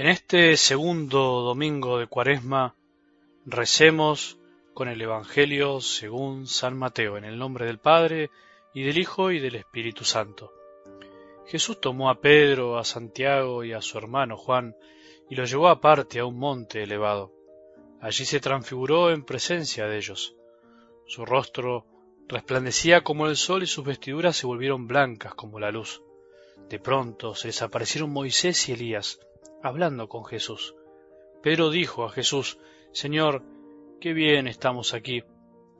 En este segundo domingo de Cuaresma recemos con el Evangelio según San Mateo, en el nombre del Padre, y del Hijo, y del Espíritu Santo. Jesús tomó a Pedro, a Santiago y a su hermano Juan, y los llevó aparte a un monte elevado. Allí se transfiguró en presencia de ellos. Su rostro resplandecía como el sol y sus vestiduras se volvieron blancas como la luz. De pronto se les aparecieron Moisés y Elías, hablando con Jesús. Pedro dijo a Jesús, Señor, qué bien estamos aquí.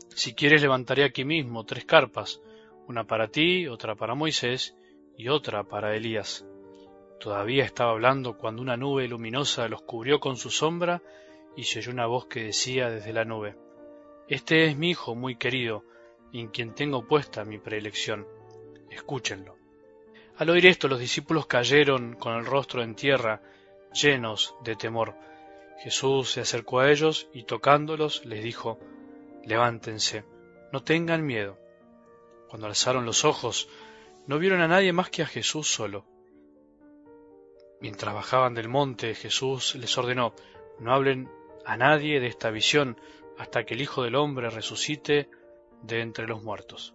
Si quieres levantaré aquí mismo tres carpas, una para ti, otra para Moisés y otra para Elías. Todavía estaba hablando cuando una nube luminosa los cubrió con su sombra y se oyó una voz que decía desde la nube, Este es mi Hijo muy querido, en quien tengo puesta mi preelección. Escúchenlo. Al oír esto los discípulos cayeron con el rostro en tierra llenos de temor. Jesús se acercó a ellos y tocándolos les dijo, Levántense, no tengan miedo. Cuando alzaron los ojos, no vieron a nadie más que a Jesús solo. Mientras bajaban del monte, Jesús les ordenó, no hablen a nadie de esta visión hasta que el Hijo del Hombre resucite de entre los muertos.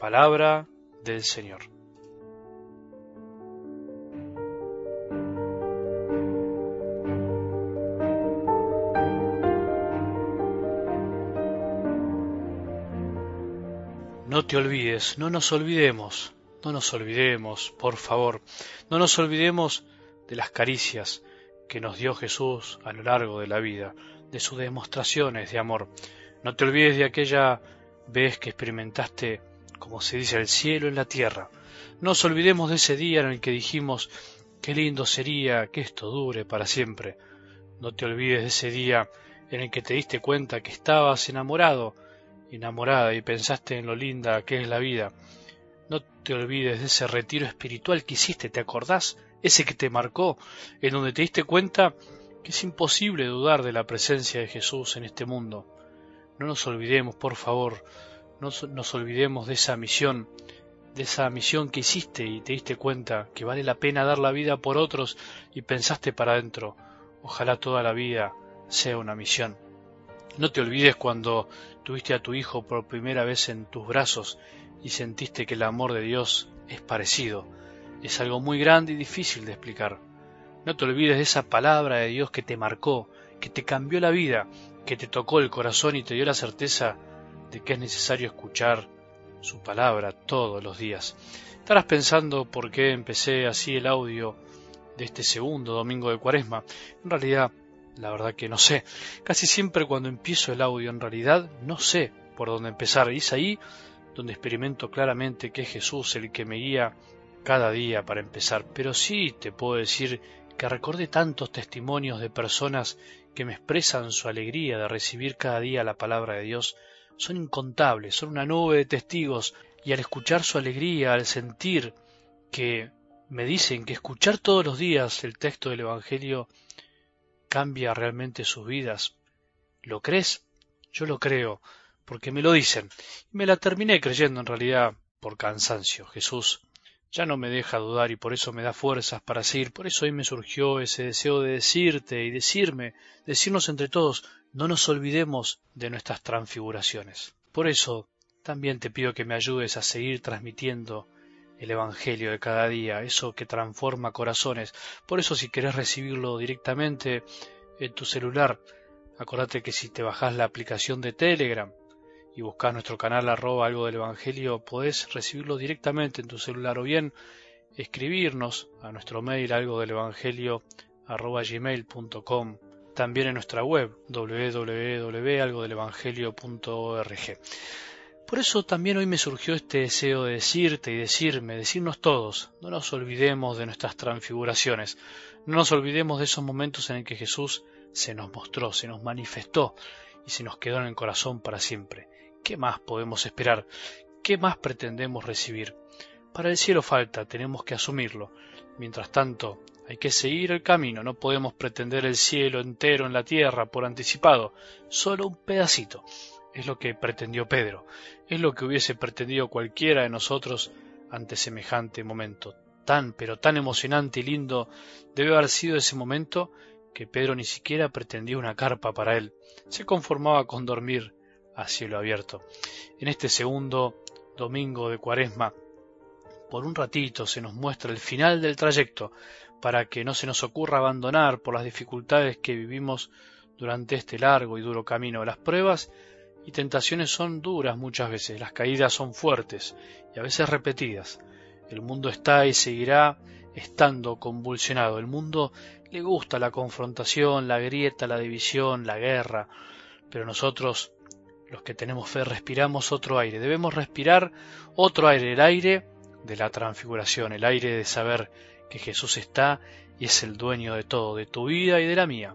Palabra del Señor. No te olvides, no nos olvidemos, no nos olvidemos, por favor, no nos olvidemos de las caricias que nos dio Jesús a lo largo de la vida, de sus demostraciones de amor. No te olvides de aquella vez que experimentaste, como se dice, el cielo en la tierra. No nos olvidemos de ese día en el que dijimos, qué lindo sería que esto dure para siempre. No te olvides de ese día en el que te diste cuenta que estabas enamorado enamorada y pensaste en lo linda que es la vida. No te olvides de ese retiro espiritual que hiciste, ¿te acordás? Ese que te marcó, en donde te diste cuenta que es imposible dudar de la presencia de Jesús en este mundo. No nos olvidemos, por favor, no nos olvidemos de esa misión, de esa misión que hiciste y te diste cuenta que vale la pena dar la vida por otros y pensaste para adentro. Ojalá toda la vida sea una misión. No te olvides cuando tuviste a tu hijo por primera vez en tus brazos y sentiste que el amor de Dios es parecido. Es algo muy grande y difícil de explicar. No te olvides de esa palabra de Dios que te marcó, que te cambió la vida, que te tocó el corazón y te dio la certeza de que es necesario escuchar su palabra todos los días. Estarás pensando por qué empecé así el audio de este segundo domingo de Cuaresma. En realidad la verdad que no sé. Casi siempre cuando empiezo el audio en realidad no sé por dónde empezar. Y es ahí donde experimento claramente que es Jesús el que me guía cada día para empezar. Pero sí te puedo decir que recordé tantos testimonios de personas que me expresan su alegría de recibir cada día la palabra de Dios. Son incontables, son una nube de testigos y al escuchar su alegría, al sentir que me dicen que escuchar todos los días el texto del Evangelio cambia realmente sus vidas. ¿Lo crees? Yo lo creo, porque me lo dicen. Y me la terminé creyendo en realidad por cansancio. Jesús ya no me deja dudar y por eso me da fuerzas para seguir. Por eso hoy me surgió ese deseo de decirte y decirme, decirnos entre todos, no nos olvidemos de nuestras transfiguraciones. Por eso también te pido que me ayudes a seguir transmitiendo el Evangelio de cada día, eso que transforma corazones. Por eso si querés recibirlo directamente en tu celular, acordate que si te bajás la aplicación de Telegram y buscas nuestro canal algo del Evangelio, podés recibirlo directamente en tu celular o bien escribirnos a nuestro mail algo del Evangelio arroba gmail.com también en nuestra web www.algodelevangelio.org. Por eso también hoy me surgió este deseo de decirte y decirme, decirnos todos, no nos olvidemos de nuestras transfiguraciones, no nos olvidemos de esos momentos en el que Jesús se nos mostró, se nos manifestó y se nos quedó en el corazón para siempre. ¿Qué más podemos esperar? ¿Qué más pretendemos recibir? Para el cielo falta, tenemos que asumirlo. Mientras tanto, hay que seguir el camino, no podemos pretender el cielo entero en la tierra por anticipado, solo un pedacito. Es lo que pretendió Pedro, es lo que hubiese pretendido cualquiera de nosotros ante semejante momento. tan, pero tan emocionante y lindo debe haber sido ese momento que Pedro ni siquiera pretendía una carpa para él, se conformaba con dormir a cielo abierto. En este segundo domingo de Cuaresma, por un ratito se nos muestra el final del trayecto para que no se nos ocurra abandonar por las dificultades que vivimos durante este largo y duro camino. Las pruebas y tentaciones son duras muchas veces, las caídas son fuertes y a veces repetidas. El mundo está y seguirá estando convulsionado. El mundo le gusta la confrontación, la grieta, la división, la guerra, pero nosotros, los que tenemos fe, respiramos otro aire. Debemos respirar otro aire, el aire de la transfiguración, el aire de saber que Jesús está y es el dueño de todo, de tu vida y de la mía.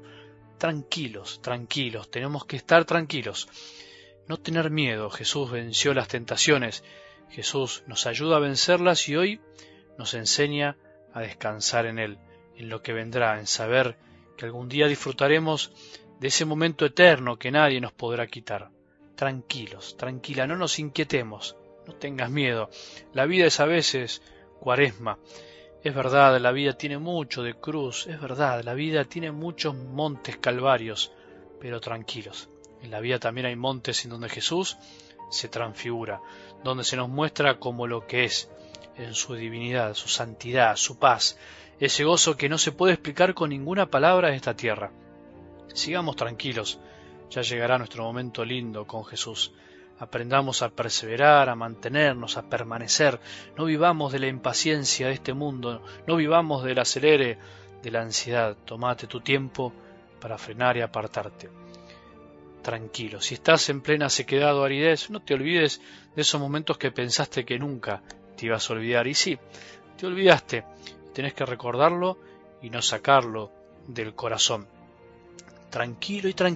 Tranquilos, tranquilos, tenemos que estar tranquilos. No tener miedo, Jesús venció las tentaciones, Jesús nos ayuda a vencerlas y hoy nos enseña a descansar en Él, en lo que vendrá, en saber que algún día disfrutaremos de ese momento eterno que nadie nos podrá quitar. Tranquilos, tranquila, no nos inquietemos, no tengas miedo. La vida es a veces cuaresma. Es verdad, la vida tiene mucho de cruz, es verdad, la vida tiene muchos montes calvarios, pero tranquilos. En la vida también hay montes en donde Jesús se transfigura, donde se nos muestra como lo que es, en su divinidad, su santidad, su paz, ese gozo que no se puede explicar con ninguna palabra de esta tierra. Sigamos tranquilos, ya llegará nuestro momento lindo con Jesús. Aprendamos a perseverar, a mantenernos, a permanecer. No vivamos de la impaciencia de este mundo, no vivamos del acelere, de la ansiedad. Tomate tu tiempo para frenar y apartarte. Tranquilo, si estás en plena sequedad o aridez, no te olvides de esos momentos que pensaste que nunca te ibas a olvidar. Y sí, te olvidaste. Tenés que recordarlo y no sacarlo del corazón. Tranquilo y tranquilo.